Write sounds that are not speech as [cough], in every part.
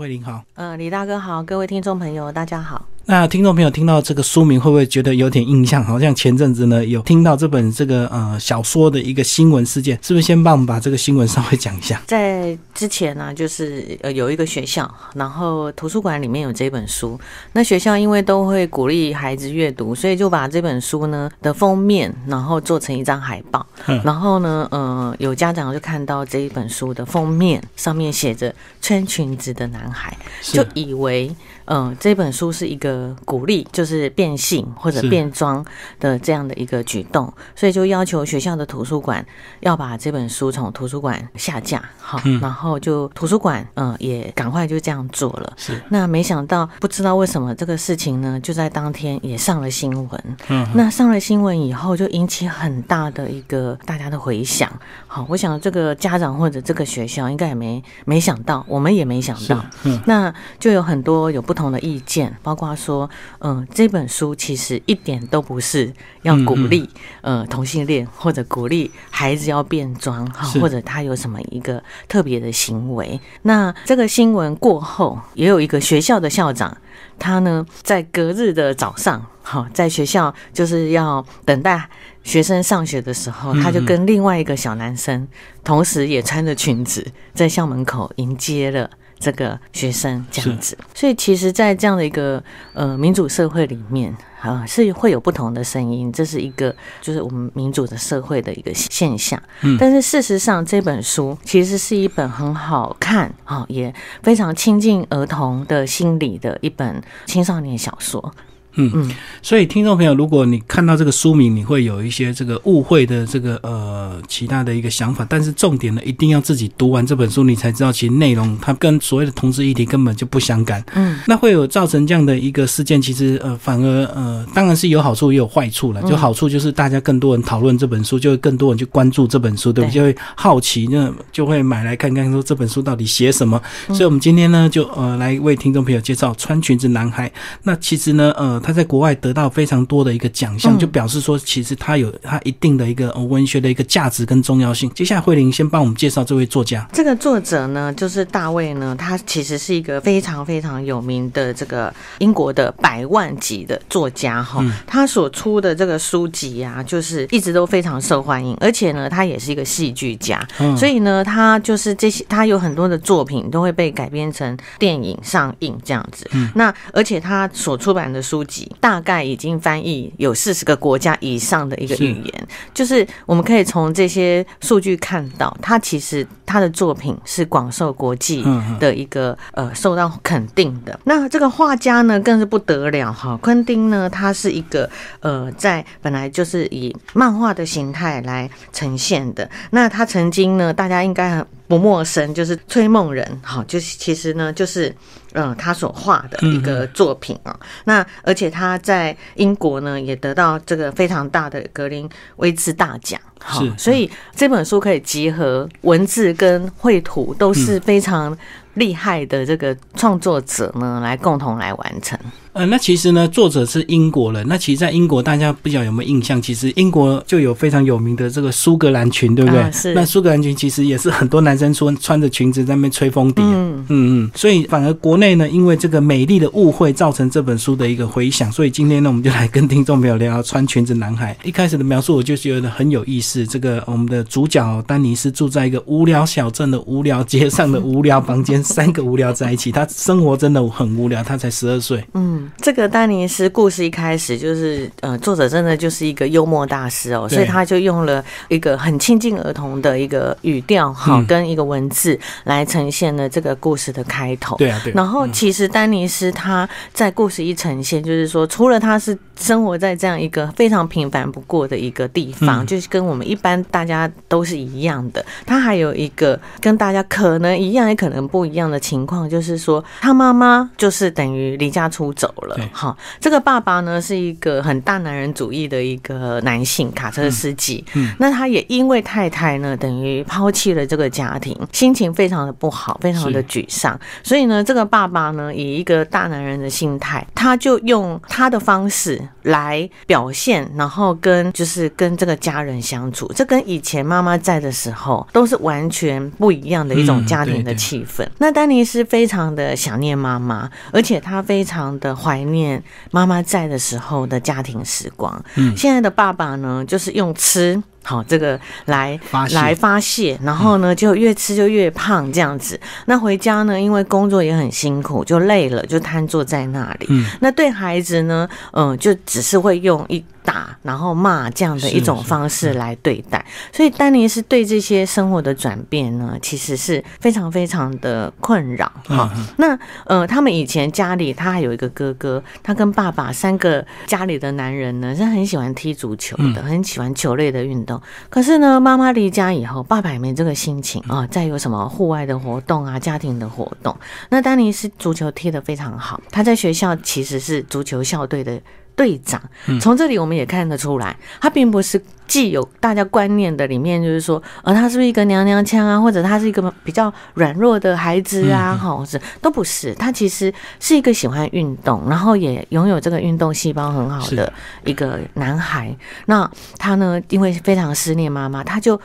慧玲好，呃，李大哥好，各位听众朋友大家好。那听众朋友听到这个书名，会不会觉得有点印象？好像前阵子呢有听到这本这个呃小说的一个新闻事件，是不是？先帮我们把这个新闻稍微讲一下。在之前呢，就是呃有一个学校，然后图书馆里面有这本书。那学校因为都会鼓励孩子阅读，所以就把这本书呢的封面，然后做成一张海报。然后呢，呃，有家长就看到这一本书的封面上面写着“穿裙子的男孩”，就以为。嗯，这本书是一个鼓励，就是变性或者变装的这样的一个举动，所以就要求学校的图书馆要把这本书从图书馆下架，好，然后就图书馆嗯也赶快就这样做了。是，那没想到不知道为什么这个事情呢，就在当天也上了新闻。嗯，那上了新闻以后，就引起很大的一个大家的回响。好，我想这个家长或者这个学校应该也没没想到，我们也没想到。嗯，那就有很多有不同。同的意见，包括说，嗯，这本书其实一点都不是要鼓励，呃，同性恋或者鼓励孩子要变装哈，或者他有什么一个特别的行为。那这个新闻过后，也有一个学校的校长，他呢在隔日的早上，哈，在学校就是要等待学生上学的时候，他就跟另外一个小男生，同时也穿着裙子，在校门口迎接了。这个学生这样子，所以其实，在这样的一个呃民主社会里面啊，是会有不同的声音，这是一个就是我们民主的社会的一个现象。嗯，但是事实上，这本书其实是一本很好看啊，也非常亲近儿童的心理的一本青少年小说。嗯嗯，所以听众朋友，如果你看到这个书名，你会有一些这个误会的这个呃其他的一个想法，但是重点呢，一定要自己读完这本书，你才知道其实内容它跟所谓的同志议题根本就不相干。嗯，那会有造成这样的一个事件，其实呃反而呃当然是有好处也有坏处了。就好处就是大家更多人讨论这本书，就会更多人去关注这本书，对不对？就会好奇，那就会买来看看说这本书到底写什么。所以我们今天呢，就呃来为听众朋友介绍《穿裙子男孩》。那其实呢，呃。他在国外得到非常多的一个奖项，就表示说，其实他有他一定的一个文学的一个价值跟重要性。接下来，慧玲先帮我们介绍这位作家。这个作者呢，就是大卫呢，他其实是一个非常非常有名的这个英国的百万级的作家哈。他所出的这个书籍啊，就是一直都非常受欢迎，而且呢，他也是一个戏剧家，所以呢，他就是这些，他有很多的作品都会被改编成电影上映这样子。那而且他所出版的书。大概已经翻译有四十个国家以上的一个语言，就是我们可以从这些数据看到，他其实他的作品是广受国际的一个呃受到肯定的。那这个画家呢更是不得了哈，昆汀呢他是一个呃在本来就是以漫画的形态来呈现的。那他曾经呢大家应该很不陌生，就是《崔梦人》哈，就是其实呢就是。嗯，他所画的一个作品啊，那而且他在英国呢也得到这个非常大的格林威治大奖，好，所以这本书可以集合文字跟绘图都是非常厉害的这个创作者呢来共同来完成。呃，那其实呢，作者是英国人。那其实，在英国，大家不知道有没有印象？其实英国就有非常有名的这个苏格兰裙，对不对？是。那苏格兰裙其实也是很多男生穿穿着裙子在那边吹风笛。嗯嗯嗯。所以反而国内呢，因为这个美丽的误会，造成这本书的一个回响。所以今天呢，我们就来跟听众朋友聊穿裙子男孩。一开始的描述，我就觉得很有意思。这个我们的主角丹尼斯住在一个无聊小镇的无聊街上的无聊房间，三个无聊在一起，他生活真的很无聊。他才十二岁。嗯。这个丹尼斯故事一开始就是，呃，作者真的就是一个幽默大师哦，所以他就用了一个很亲近儿童的一个语调哈，跟一个文字来呈现了这个故事的开头。对啊，对。然后其实丹尼斯他在故事一呈现，就是说，除了他是生活在这样一个非常平凡不过的一个地方，就是跟我们一般大家都是一样的，他还有一个跟大家可能一样也可能不一样的情况，就是说他妈妈就是等于离家出走。了，哈，这个爸爸呢是一个很大男人主义的一个男性卡车司机，嗯，那他也因为太太呢等于抛弃了这个家庭，心情非常的不好，非常的沮丧，所以呢，这个爸爸呢以一个大男人的心态，他就用他的方式来表现，然后跟就是跟这个家人相处，这跟以前妈妈在的时候都是完全不一样的一种家庭的气氛。那丹尼斯非常的想念妈妈，而且他非常的怀念妈妈在的时候的家庭时光。嗯，现在的爸爸呢，就是用吃。好，这个来来发泄，然后呢，就越吃就越胖这样子。那回家呢，因为工作也很辛苦，就累了，就瘫坐在那里。嗯，那对孩子呢，嗯，就只是会用一。打然后骂这样的一种方式来对待，所以丹尼是对这些生活的转变呢，其实是非常非常的困扰哈。那呃，他们以前家里他还有一个哥哥，他跟爸爸三个家里的男人呢是很喜欢踢足球的，很喜欢球类的运动。可是呢，妈妈离家以后，爸爸也没这个心情啊，再有什么户外的活动啊，家庭的活动。那丹尼是足球踢得非常好，他在学校其实是足球校队的。队长，从这里我们也看得出来，他并不是既有大家观念的里面，就是说，呃，他是不是一个娘娘腔啊，或者他是一个比较软弱的孩子啊，哈，是都不是，他其实是一个喜欢运动，然后也拥有这个运动细胞很好的一个男孩。那他呢，因为非常思念妈妈，他就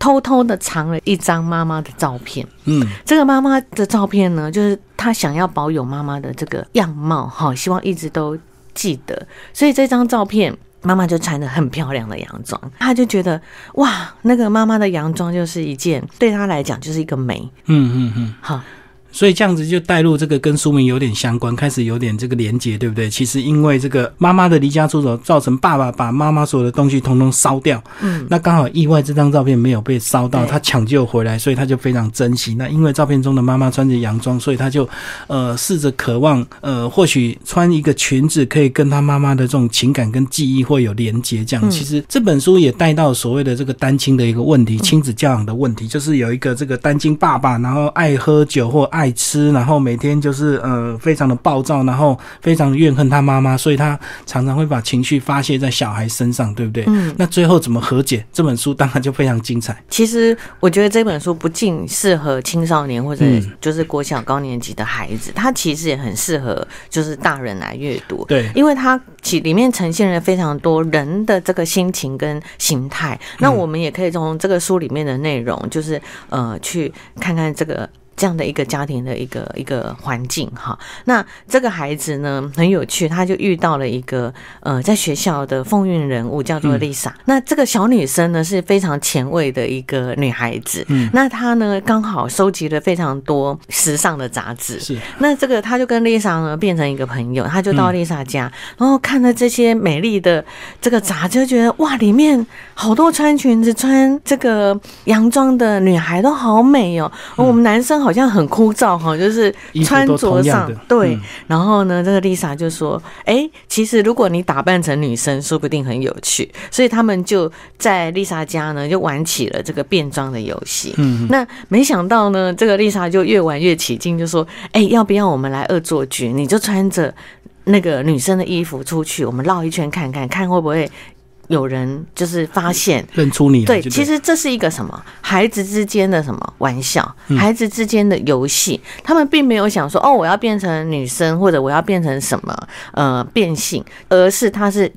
偷偷的藏了一张妈妈的照片。嗯，这个妈妈的照片呢，就是他想要保有妈妈的这个样貌，哈，希望一直都。记得，所以这张照片，妈妈就穿的很漂亮的洋装，她就觉得哇，那个妈妈的洋装就是一件对她来讲就是一个美。嗯嗯嗯，好。所以这样子就带入这个跟书名有点相关，开始有点这个连结，对不对？其实因为这个妈妈的离家出走，造成爸爸把妈妈所有的东西通通烧掉。嗯，那刚好意外这张照片没有被烧到，他抢救回来，所以他就非常珍惜。那因为照片中的妈妈穿着洋装，所以他就呃试着渴望呃或许穿一个裙子可以跟他妈妈的这种情感跟记忆会有连结。这样其实这本书也带到所谓的这个单亲的一个问题，亲子教养的问题，就是有一个这个单亲爸爸，然后爱喝酒或爱。爱吃，然后每天就是呃非常的暴躁，然后非常怨恨他妈妈，所以他常常会把情绪发泄在小孩身上，对不对？嗯。那最后怎么和解？这本书当然就非常精彩。其实我觉得这本书不仅适合青少年或者就是国小高年级的孩子，它其实也很适合就是大人来阅读。对，因为它其里面呈现了非常多人的这个心情跟形态。那我们也可以从这个书里面的内容，就是呃去看看这个。这样的一个家庭的一个一个环境哈，那这个孩子呢很有趣，他就遇到了一个呃在学校的风云人物，叫做丽莎。那这个小女生呢是非常前卫的一个女孩子，嗯，那她呢刚好收集了非常多时尚的杂志，是。那这个她就跟丽莎呢变成一个朋友，她就到丽莎家，然后看了这些美丽的这个杂志，就觉得哇，里面好多穿裙子、穿这个洋装的女孩都好美哦，我们男生好。好像很枯燥哈，就是穿着上对。然后呢，这个丽莎就说：“哎，其实如果你打扮成女生，说不定很有趣。”所以他们就在丽莎家呢，就玩起了这个变装的游戏。嗯，那没想到呢，这个丽莎就越玩越起劲，就说：“哎，要不要我们来恶作剧？你就穿着那个女生的衣服出去，我们绕一圈看看，看会不会。”有人就是发现认出你，对，其实这是一个什么孩子之间的什么玩笑，孩子之间的游戏，他们并没有想说哦，我要变成女生或者我要变成什么呃变性，而是他是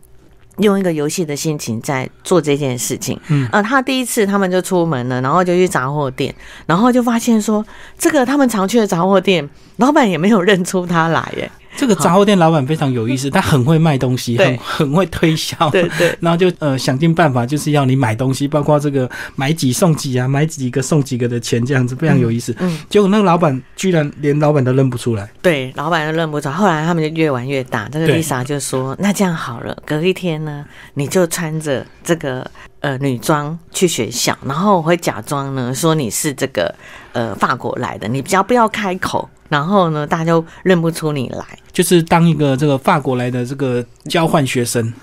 用一个游戏的心情在做这件事情。嗯，呃，他第一次他们就出门了，然后就去杂货店，然后就发现说这个他们常去的杂货店，老板也没有认出他来，耶。[laughs] 这个杂货店老板非常有意思，他很会卖东西，很 [laughs] 很会推销，对对，[laughs] 然后就呃想尽办法就是要你买东西，包括这个买几送几啊，买几个送几个的钱这样子，非常有意思。嗯，结果那个老板居然连老板都认不出来，对，老板都认不出。后来他们就越玩越大，这个丽莎就说：“那这样好了，隔一天呢，你就穿着这个呃女装去学校，然后我会假装呢说你是这个呃法国来的，你只要不要开口。”然后呢，大家就认不出你来，就是当一个这个法国来的这个交换学生，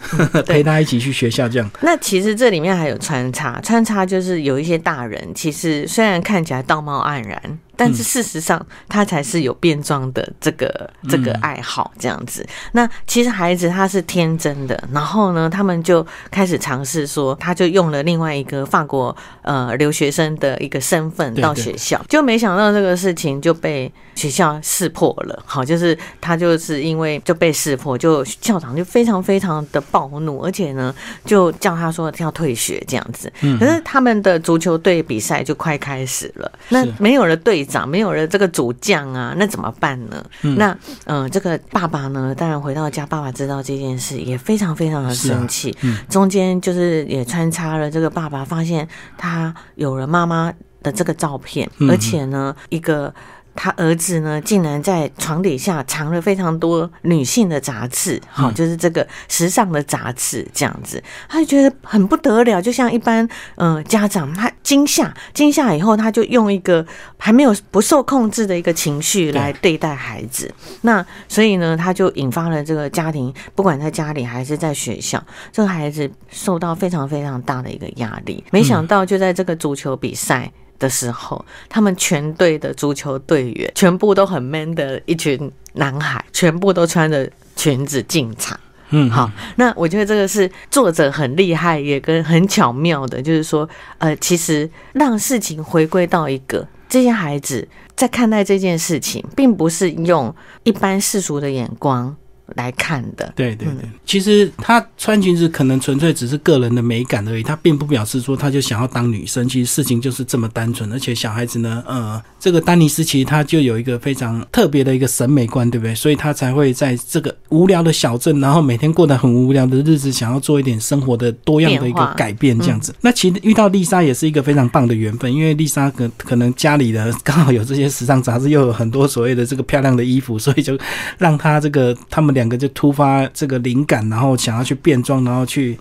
陪他一起去学校这样。那其实这里面还有穿插，穿插就是有一些大人，其实虽然看起来道貌岸然。但是事实上，他才是有变装的这个这个爱好这样子。那其实孩子他是天真的，然后呢，他们就开始尝试说，他就用了另外一个法国呃留学生的一个身份到学校，就没想到这个事情就被学校识破了。好，就是他就就是因为就被识破，就校长就非常非常的暴怒，而且呢，就叫他说要退学这样子。可是他们的足球队比赛就快开始了，那没有了队长，没有了这个主将啊，那怎么办呢？那嗯，这个爸爸呢，当然回到家，爸爸知道这件事也非常非常的生气。中间就是也穿插了这个爸爸发现他有了妈妈的这个照片，而且呢，一个。他儿子呢，竟然在床底下藏了非常多女性的杂志，好，就是这个时尚的杂志这样子，他就觉得很不得了，就像一般嗯家长，他惊吓，惊吓以后，他就用一个还没有不受控制的一个情绪来对待孩子，那所以呢，他就引发了这个家庭，不管在家里还是在学校，这个孩子受到非常非常大的一个压力。没想到就在这个足球比赛。的时候，他们全队的足球队员全部都很 man 的一群男孩，全部都穿着裙子进场。嗯，好，那我觉得这个是作者很厉害，也跟很巧妙的，就是说，呃，其实让事情回归到一个这些孩子在看待这件事情，并不是用一般世俗的眼光。来看的，对对对，其实他穿裙子可能纯粹只是个人的美感而已，他并不表示说他就想要当女生。其实事情就是这么单纯，而且小孩子呢，呃，这个丹尼斯其实他就有一个非常特别的一个审美观，对不对？所以他才会在这个无聊的小镇，然后每天过得很无聊的日子，想要做一点生活的多样的一个改变，这样子。那其实遇到丽莎也是一个非常棒的缘分，因为丽莎可可能家里的刚好有这些时尚杂志，又有很多所谓的这个漂亮的衣服，所以就让他这个他们。两个就突发这个灵感，然后想要去变装，然后去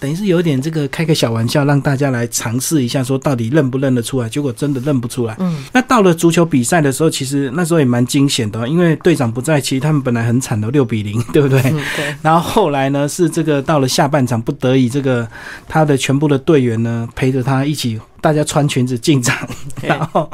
等于是有点这个开个小玩笑，让大家来尝试一下，说到底认不认得出来？结果真的认不出来。嗯，那到了足球比赛的时候，其实那时候也蛮惊险的，因为队长不在，其实他们本来很惨的六比零，[laughs] 对不对？对。然后后来呢，是这个到了下半场，不得已这个他的全部的队员呢陪着他一起，大家穿裙子进场，[laughs] 然后。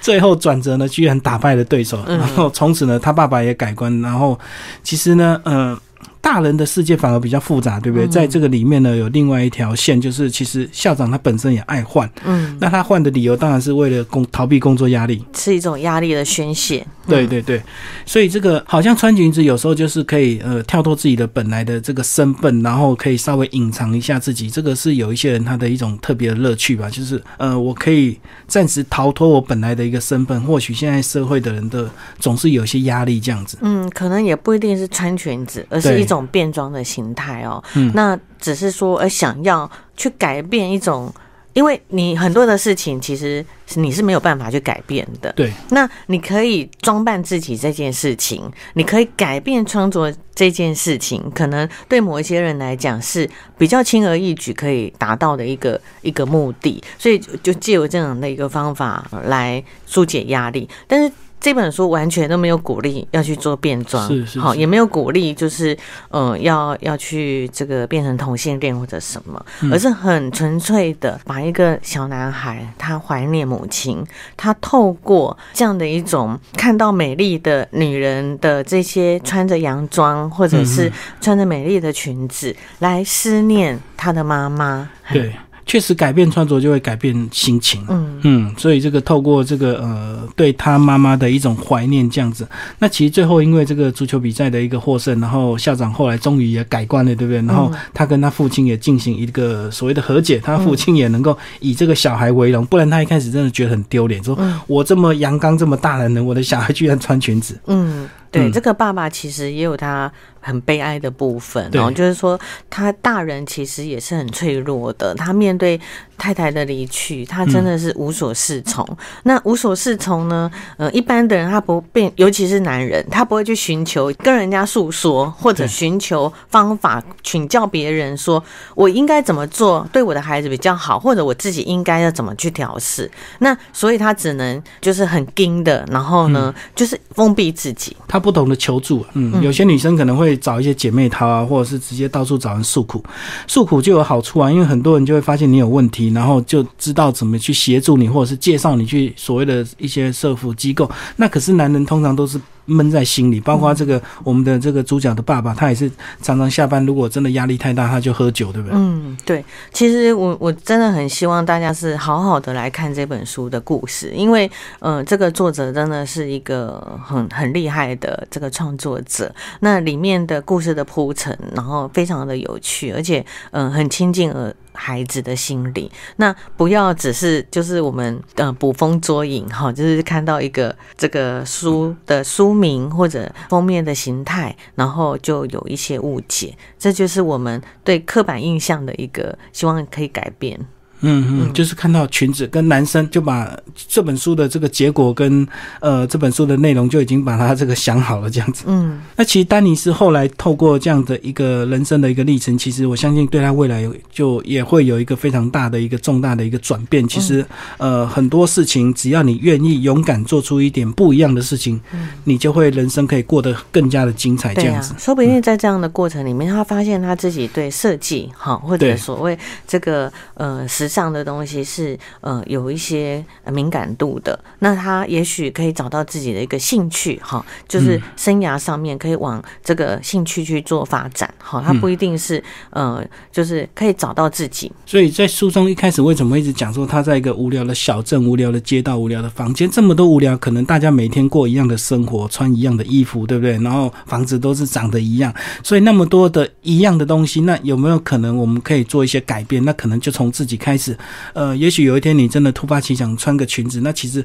最后转折呢，居然打败了对手，然后从此呢，他爸爸也改观。然后其实呢，嗯。大人的世界反而比较复杂，对不对？在这个里面呢，有另外一条线，就是其实校长他本身也爱换，嗯，那他换的理由当然是为了工逃避工作压力，是一种压力的宣泄。对对对，所以这个好像穿裙子有时候就是可以呃跳脱自己的本来的这个身份，然后可以稍微隐藏一下自己，这个是有一些人他的一种特别的乐趣吧。就是呃，我可以暂时逃脱我本来的一个身份，或许现在社会的人的总是有些压力这样子。嗯，可能也不一定是穿裙子，而是一种。种变装的形态哦，那只是说，呃，想要去改变一种，因为你很多的事情，其实你是没有办法去改变的。对，那你可以装扮自己这件事情，你可以改变穿着这件事情，可能对某一些人来讲是比较轻而易举可以达到的一个一个目的，所以就借由这样的一个方法来疏解压力，但是。这本书完全都没有鼓励要去做变装，是是，好，也没有鼓励就是嗯要要去这个变成同性恋或者什么，而是很纯粹的把一个小男孩他怀念母亲，他透过这样的一种看到美丽的女人的这些穿着洋装或者是穿着美丽的裙子来思念他的妈妈，对。确实改变穿着就会改变心情，嗯。嗯，所以这个透过这个呃对他妈妈的一种怀念这样子，那其实最后因为这个足球比赛的一个获胜，然后校长后来终于也改观了，对不对？然后他跟他父亲也进行一个所谓的和解，他父亲也能够以这个小孩为荣，不然他一开始真的觉得很丢脸，说我这么阳刚这么大人了，我的小孩居然穿裙子，嗯。对，这个爸爸其实也有他很悲哀的部分，然后就是说，他大人其实也是很脆弱的。他面对太太的离去，他真的是无所适从。那无所适从呢？呃，一般的人他不变，尤其是男人，他不会去寻求跟人家诉说，或者寻求方法请教别人，说我应该怎么做对我的孩子比较好，或者我自己应该要怎么去调试。那所以他只能就是很盯的，然后呢，就是封闭自己。他。不懂得求助，嗯，有些女生可能会找一些姐妹淘啊，或者是直接到处找人诉苦，诉苦就有好处啊，因为很多人就会发现你有问题，然后就知道怎么去协助你，或者是介绍你去所谓的一些社福机构。那可是男人通常都是闷在心里。包括这个我们的这个主角的爸爸，他也是常常下班，如果真的压力太大，他就喝酒，对不对？嗯，对。其实我我真的很希望大家是好好的来看这本书的故事，因为呃，这个作者真的是一个很很厉害的这个创作者。那里面的故事的铺陈，然后非常的有趣，而且嗯，很亲近而。孩子的心理，那不要只是就是我们呃捕风捉影哈，就是看到一个这个书的书名或者封面的形态，然后就有一些误解，这就是我们对刻板印象的一个希望可以改变。嗯嗯，就是看到裙子跟男生，就把这本书的这个结果跟呃这本书的内容就已经把它这个想好了这样子。嗯，那其实丹尼斯后来透过这样的一个人生的一个历程，其实我相信对他未来就也会有一个非常大的一个重大的一个转变。其实呃很多事情，只要你愿意勇敢做出一点不一样的事情，你就会人生可以过得更加的精彩。这样子，说不定在这样的过程里面，他发现他自己对设计哈或者所谓这个呃时。上的东西是呃有一些敏感度的，那他也许可以找到自己的一个兴趣哈，就是生涯上面可以往这个兴趣去做发展哈，他不一定是呃就是可以找到自己。所以在书中一开始为什么一直讲说他在一个无聊的小镇、无聊的街道、无聊的房间，这么多无聊，可能大家每天过一样的生活，穿一样的衣服，对不对？然后房子都是长得一样，所以那么多的一样的东西，那有没有可能我们可以做一些改变？那可能就从自己开始。是，呃，也许有一天你真的突发奇想穿个裙子，那其实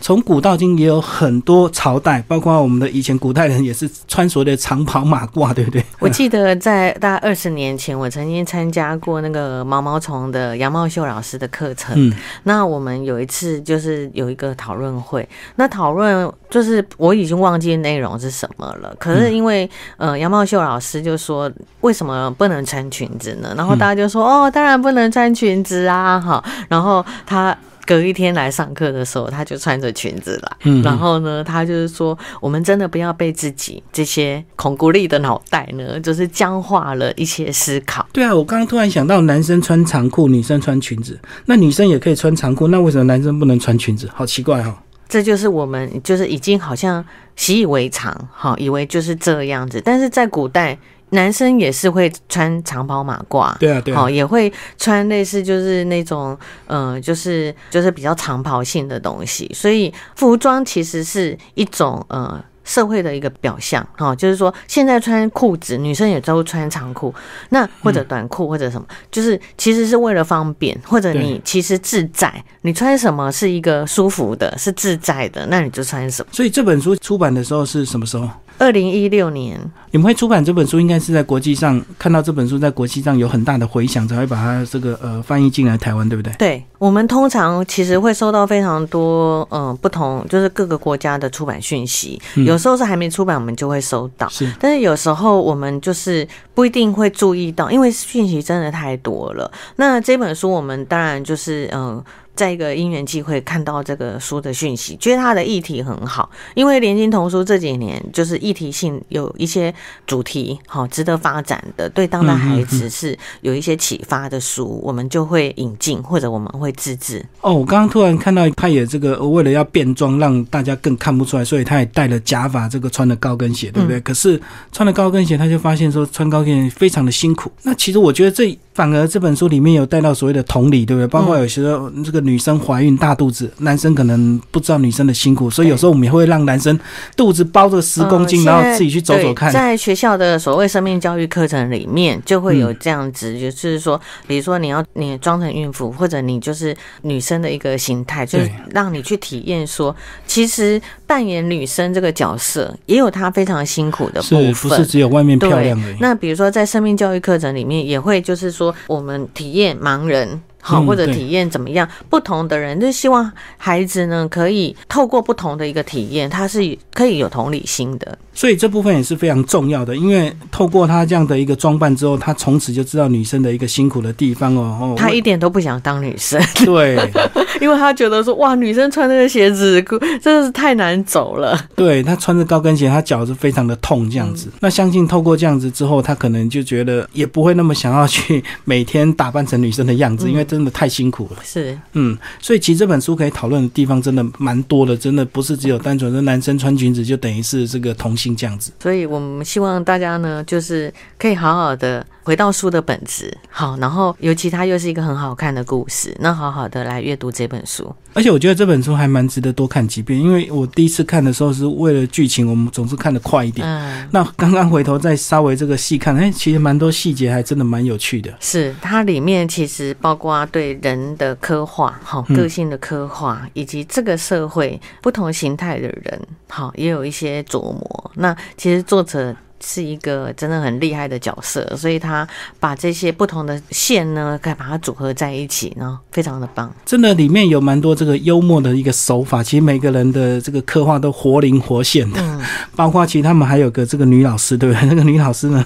从古到今也有很多朝代，包括我们的以前古代人也是穿所谓的长袍马褂，对不对？[laughs] 我记得在大概二十年前，我曾经参加过那个毛毛虫的杨茂秀老师的课程。嗯，那我们有一次就是有一个讨论会，那讨论就是我已经忘记内容是什么了。可是因为呃杨茂秀老师就说为什么不能穿裙子呢？然后大家就说哦，当然不能穿裙子啊。啊哈，然后他隔一天来上课的时候，他就穿着裙子来。嗯，然后呢，他就是说，我们真的不要被自己这些恐孤立的脑袋呢，就是僵化了一些思考。对啊，我刚刚突然想到，男生穿长裤，女生穿裙子，那女生也可以穿长裤，那为什么男生不能穿裙子？好奇怪哈！这就是我们就是已经好像习以为常，哈，以为就是这样子，但是在古代。男生也是会穿长袍马褂，对啊，对，好，也会穿类似就是那种，呃，就是就是比较长袍性的东西。所以服装其实是一种呃社会的一个表象，哈，就是说现在穿裤子，女生也都穿长裤，那或者短裤或者什么，就是其实是为了方便，或者你其实自在，你穿什么是一个舒服的，是自在的，那你就穿什么。所以这本书出版的时候是什么时候？二零一六年，你们会出版这本书，应该是在国际上看到这本书在国际上有很大的回响，才会把它这个呃翻译进来台湾，对不对？对，我们通常其实会收到非常多嗯不同，就是各个国家的出版讯息，有时候是还没出版，我们就会收到，是，但是有时候我们就是不一定会注意到，因为讯息真的太多了。那这本书我们当然就是嗯。在一个因缘机会看到这个书的讯息，觉得它的议题很好，因为连经童书这几年就是议题性有一些主题好值得发展的，对当代孩子是有一些启发的书，我们就会引进或者我们会自制。哦，我刚刚突然看到他也这个为了要变装，让大家更看不出来，所以他也戴了假发，这个穿了高跟鞋，对不对？可是穿了高跟鞋，他就发现说穿高跟鞋非常的辛苦。那其实我觉得这。反而这本书里面有带到所谓的同理，对不对？包括有时候这个女生怀孕大肚子，男生可能不知道女生的辛苦，所以有时候我们也会让男生肚子包着十公斤，然后自己去走走看。在学校的所谓生命教育课程里面，就会有这样子，就是说，比如说你要你装成孕妇，或者你就是女生的一个形态，就是让你去体验说，其实扮演女生这个角色也有她非常辛苦的部分，不是只有外面漂亮而已。那比如说在生命教育课程里面，也会就是说。我们体验盲人。好，或者体验怎么样？不同的人就希望孩子呢，可以透过不同的一个体验，他是可以有同理心的。所以这部分也是非常重要的，因为透过他这样的一个装扮之后，他从此就知道女生的一个辛苦的地方哦。他一点都不想当女生，对，[laughs] 因为他觉得说哇，女生穿那个鞋子真的是太难走了。对他穿着高跟鞋，他脚是非常的痛这样子。那相信透过这样子之后，他可能就觉得也不会那么想要去每天打扮成女生的样子，因为这。真的太辛苦了。是，嗯，所以其实这本书可以讨论的地方真的蛮多的，真的不是只有单纯的男生穿裙子就等于是这个同性这样子。所以我们希望大家呢，就是可以好好的回到书的本质，好，然后尤其它又是一个很好看的故事，那好好的来阅读这本书。而且我觉得这本书还蛮值得多看几遍，因为我第一次看的时候是为了剧情，我们总是看得快一点。嗯，那刚刚回头再稍微这个细看，哎，其实蛮多细节还真的蛮有趣的。是它里面其实包括对人的刻画，好个性的刻画，以及这个社会不同形态的人，好也有一些琢磨。那其实作者。是一个真的很厉害的角色，所以他把这些不同的线呢，可以把它组合在一起，然后非常的棒。真的里面有蛮多这个幽默的一个手法，其实每个人的这个刻画都活灵活现的。嗯，包括其实他们还有个这个女老师，对不对？[laughs] 那个女老师呢，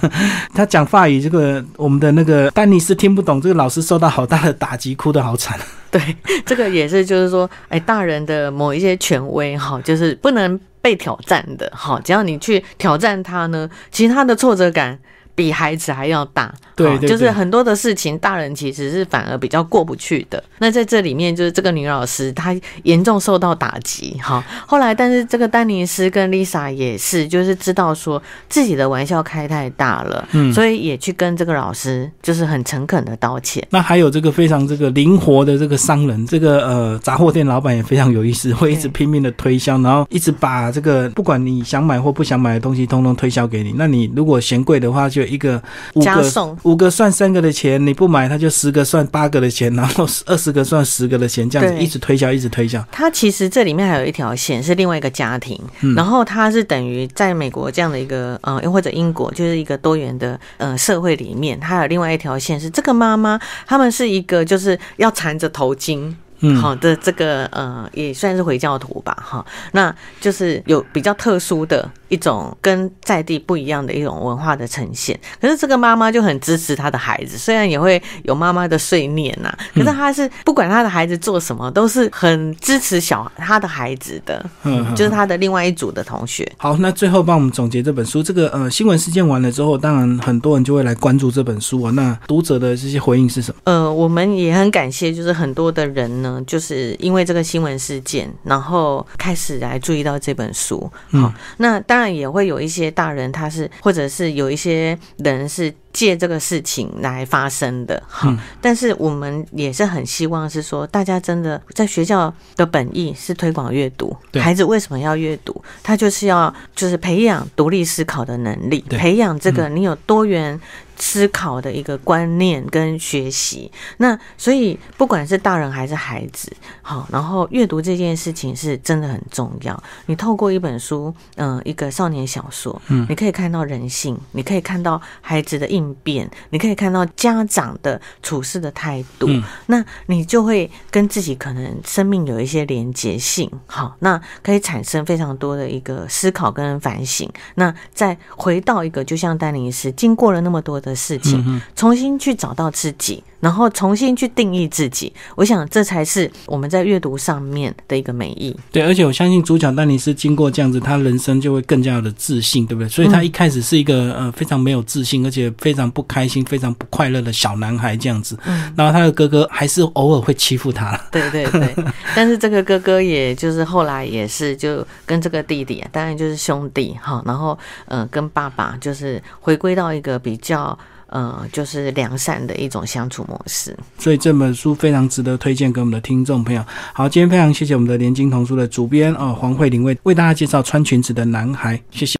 她讲法语，这个我们的那个丹尼斯听不懂，这个老师受到好大的打击，哭得好惨。对，这个也是，就是说，哎，大人的某一些权威哈，就是不能。被挑战的，好，只要你去挑战他呢，其实他的挫折感。比孩子还要大，对，就是很多的事情，大人其实是反而比较过不去的。那在这里面，就是这个女老师她严重受到打击，哈。后来，但是这个丹尼斯跟 Lisa 也是，就是知道说自己的玩笑开太大了，嗯，所以也去跟这个老师就是很诚恳的道歉。那还有这个非常这个灵活的这个商人，这个呃杂货店老板也非常有意思，会一直拼命的推销，然后一直把这个不管你想买或不想买的东西，通通推销给你。那你如果嫌贵的话，就一个五个五个算三个的钱，你不买他就十个算八个的钱，然后二十个算十个的钱，这样子一直推销，一直推销。它其实这里面还有一条线是另外一个家庭，然后它是等于在美国这样的一个呃，又或者英国就是一个多元的呃社会里面，他有另外一条线是这个妈妈，他们是一个就是要缠着头巾。好的，这个呃也算是回教徒吧，哈，那就是有比较特殊的一种跟在地不一样的一种文化的呈现。可是这个妈妈就很支持她的孩子，虽然也会有妈妈的碎念呐，可是她是不管她的孩子做什么，都是很支持小她的孩子的，嗯，就是她的另外一组的同学。好，那最后帮我们总结这本书，这个呃新闻事件完了之后，当然很多人就会来关注这本书啊。那读者的这些回应是什么？呃，我们也很感谢，就是很多的人呢。嗯，就是因为这个新闻事件，然后开始来注意到这本书。好，那当然也会有一些大人，他是或者是有一些人是。借这个事情来发生的，哈，但是我们也是很希望是说，大家真的在学校的本意是推广阅读，孩子为什么要阅读？他就是要就是培养独立思考的能力，培养这个你有多元思考的一个观念跟学习。那所以不管是大人还是孩子，好，然后阅读这件事情是真的很重要。你透过一本书，嗯，一个少年小说，嗯，你可以看到人性，你可以看到孩子的应。应变，你可以看到家长的处事的态度，那你就会跟自己可能生命有一些连结性，好，那可以产生非常多的一个思考跟反省。那再回到一个，就像丹尼斯经过了那么多的事情，重新去找到自己。然后重新去定义自己，我想这才是我们在阅读上面的一个美意。对，而且我相信主角丹尼斯经过这样子，他人生就会更加的自信，对不对？所以他一开始是一个呃非常没有自信，而且非常不开心、非常不快乐的小男孩这样子。嗯。然后他的哥哥还是偶尔会欺负他。对对对。[laughs] 但是这个哥哥也就是后来也是就跟这个弟弟，当然就是兄弟哈。然后呃跟爸爸就是回归到一个比较。呃，就是良善的一种相处模式，所以这本书非常值得推荐给我们的听众朋友。好，今天非常谢谢我们的联经童书的主编哦黄慧玲为为大家介绍穿裙子的男孩，谢谢。